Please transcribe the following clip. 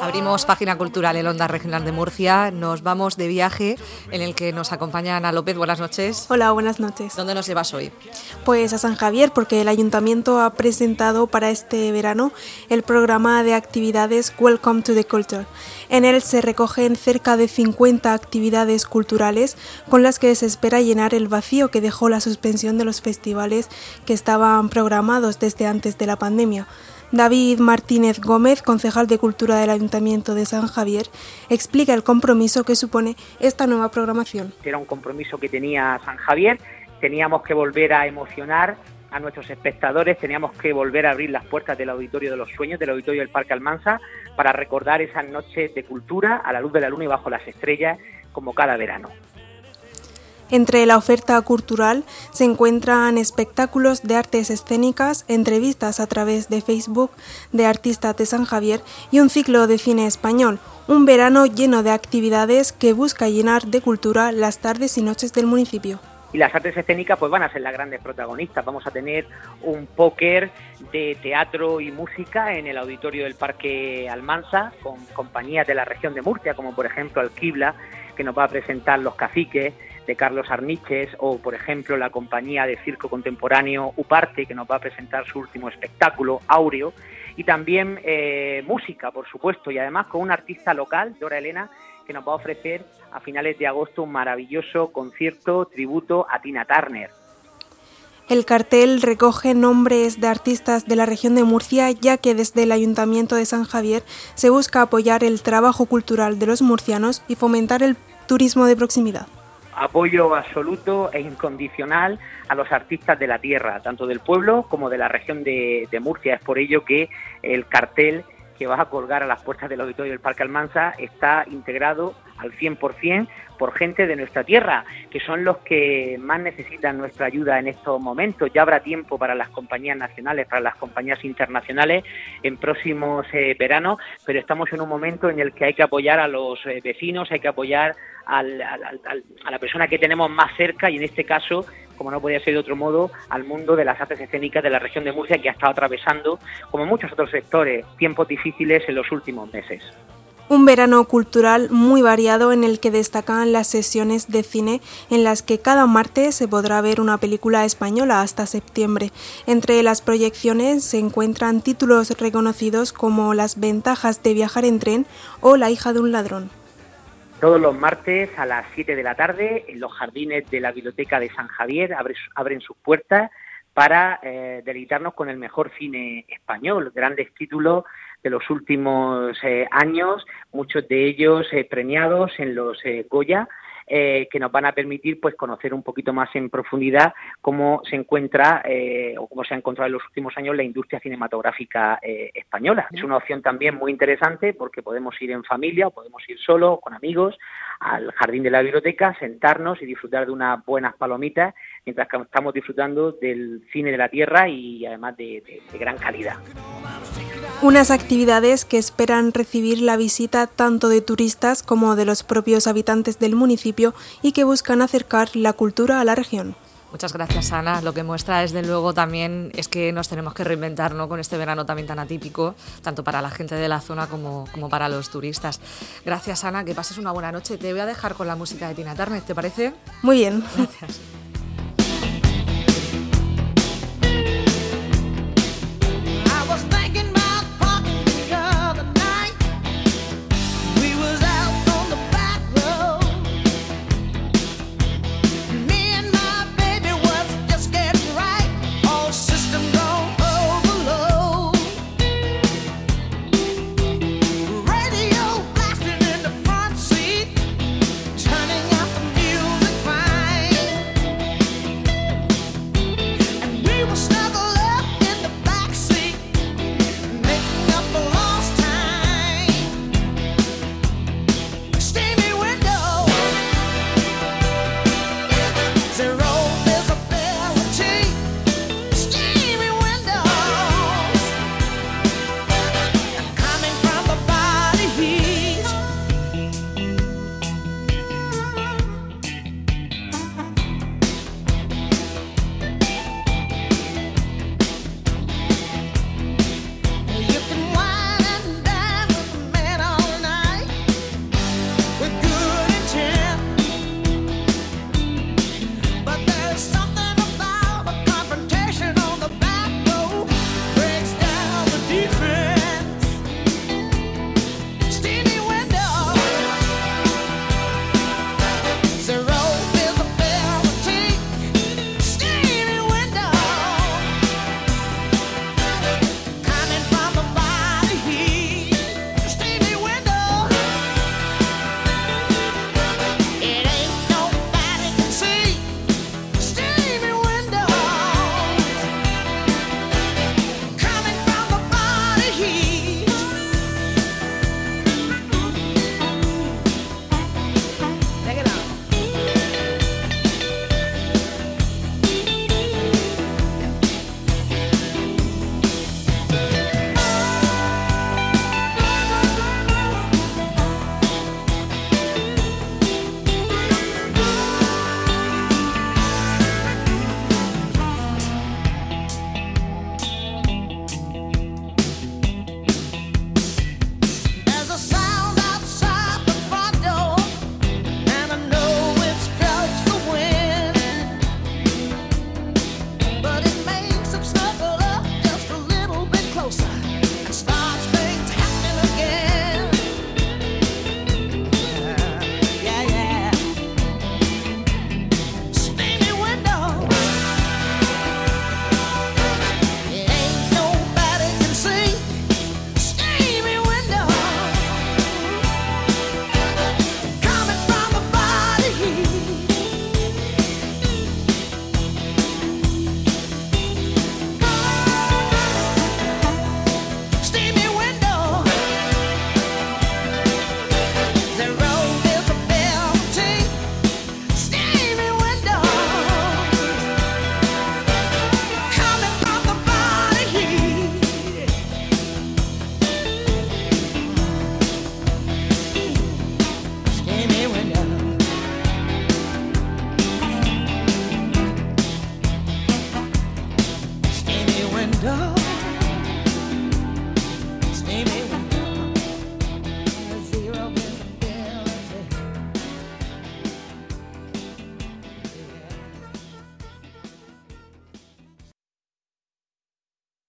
Abrimos página cultural en Onda Regional de Murcia. Nos vamos de viaje en el que nos acompaña Ana López. Buenas noches. Hola, buenas noches. ¿Dónde nos llevas hoy? Pues a San Javier, porque el ayuntamiento ha presentado para este verano el programa de actividades Welcome to the Culture. En él se recogen cerca de 50 actividades culturales con las que se espera llenar el vacío que dejó la suspensión de los festivales que estaban programados desde antes de la pandemia. David Martínez Gómez, concejal de Cultura del Ayuntamiento de San Javier, explica el compromiso que supone esta nueva programación. Era un compromiso que tenía San Javier, teníamos que volver a emocionar a nuestros espectadores, teníamos que volver a abrir las puertas del Auditorio de los Sueños, del Auditorio del Parque Almansa, para recordar esas noches de cultura a la luz de la luna y bajo las estrellas, como cada verano. Entre la oferta cultural se encuentran espectáculos de artes escénicas, entrevistas a través de Facebook de artistas de San Javier y un ciclo de cine español, un verano lleno de actividades que busca llenar de cultura las tardes y noches del municipio. Y las artes escénicas pues van a ser las grandes protagonistas. Vamos a tener un póker de teatro y música en el auditorio del Parque Almansa con compañías de la región de Murcia, como por ejemplo Alquibla, que nos va a presentar Los Caciques, de Carlos Arniches o, por ejemplo, la compañía de circo contemporáneo Uparte, que nos va a presentar su último espectáculo, Aureo, y también eh, música, por supuesto, y además con un artista local, Dora Elena, que nos va a ofrecer a finales de agosto un maravilloso concierto tributo a Tina Turner. El cartel recoge nombres de artistas de la región de Murcia, ya que desde el Ayuntamiento de San Javier se busca apoyar el trabajo cultural de los murcianos y fomentar el turismo de proximidad apoyo absoluto e incondicional a los artistas de la tierra, tanto del pueblo como de la región de, Murcia. Es por ello que el cartel que vas a colgar a las puertas del auditorio del Parque Almansa está integrado al 100% por gente de nuestra tierra, que son los que más necesitan nuestra ayuda en estos momentos. Ya habrá tiempo para las compañías nacionales, para las compañías internacionales en próximos eh, veranos, pero estamos en un momento en el que hay que apoyar a los eh, vecinos, hay que apoyar a la persona que tenemos más cerca y en este caso como no podía ser de otro modo, al mundo de las artes escénicas de la región de Murcia que ha estado atravesando, como muchos otros sectores, tiempos difíciles en los últimos meses. Un verano cultural muy variado en el que destacan las sesiones de cine en las que cada martes se podrá ver una película española hasta septiembre. Entre las proyecciones se encuentran títulos reconocidos como Las ventajas de viajar en tren o La hija de un ladrón. Todos los martes a las 7 de la tarde en los jardines de la Biblioteca de San Javier abren sus puertas para eh, deleitarnos con el mejor cine español, grandes títulos de los últimos eh, años, muchos de ellos eh, premiados en los eh, que nos van a permitir pues conocer un poquito más en profundidad cómo se encuentra o cómo se ha encontrado en los últimos años la industria cinematográfica española. Es una opción también muy interesante porque podemos ir en familia o podemos ir solo con amigos al jardín de la biblioteca, sentarnos y disfrutar de unas buenas palomitas mientras que estamos disfrutando del cine de la tierra y además de gran calidad. Unas actividades que esperan recibir la visita tanto de turistas como de los propios habitantes del municipio y que buscan acercar la cultura a la región. Muchas gracias, Ana. Lo que muestra, desde luego, también es que nos tenemos que reinventar con este verano también tan atípico, tanto para la gente de la zona como, como para los turistas. Gracias, Ana. Que pases una buena noche. Te voy a dejar con la música de Tina Turner, ¿te parece? Muy bien. Gracias.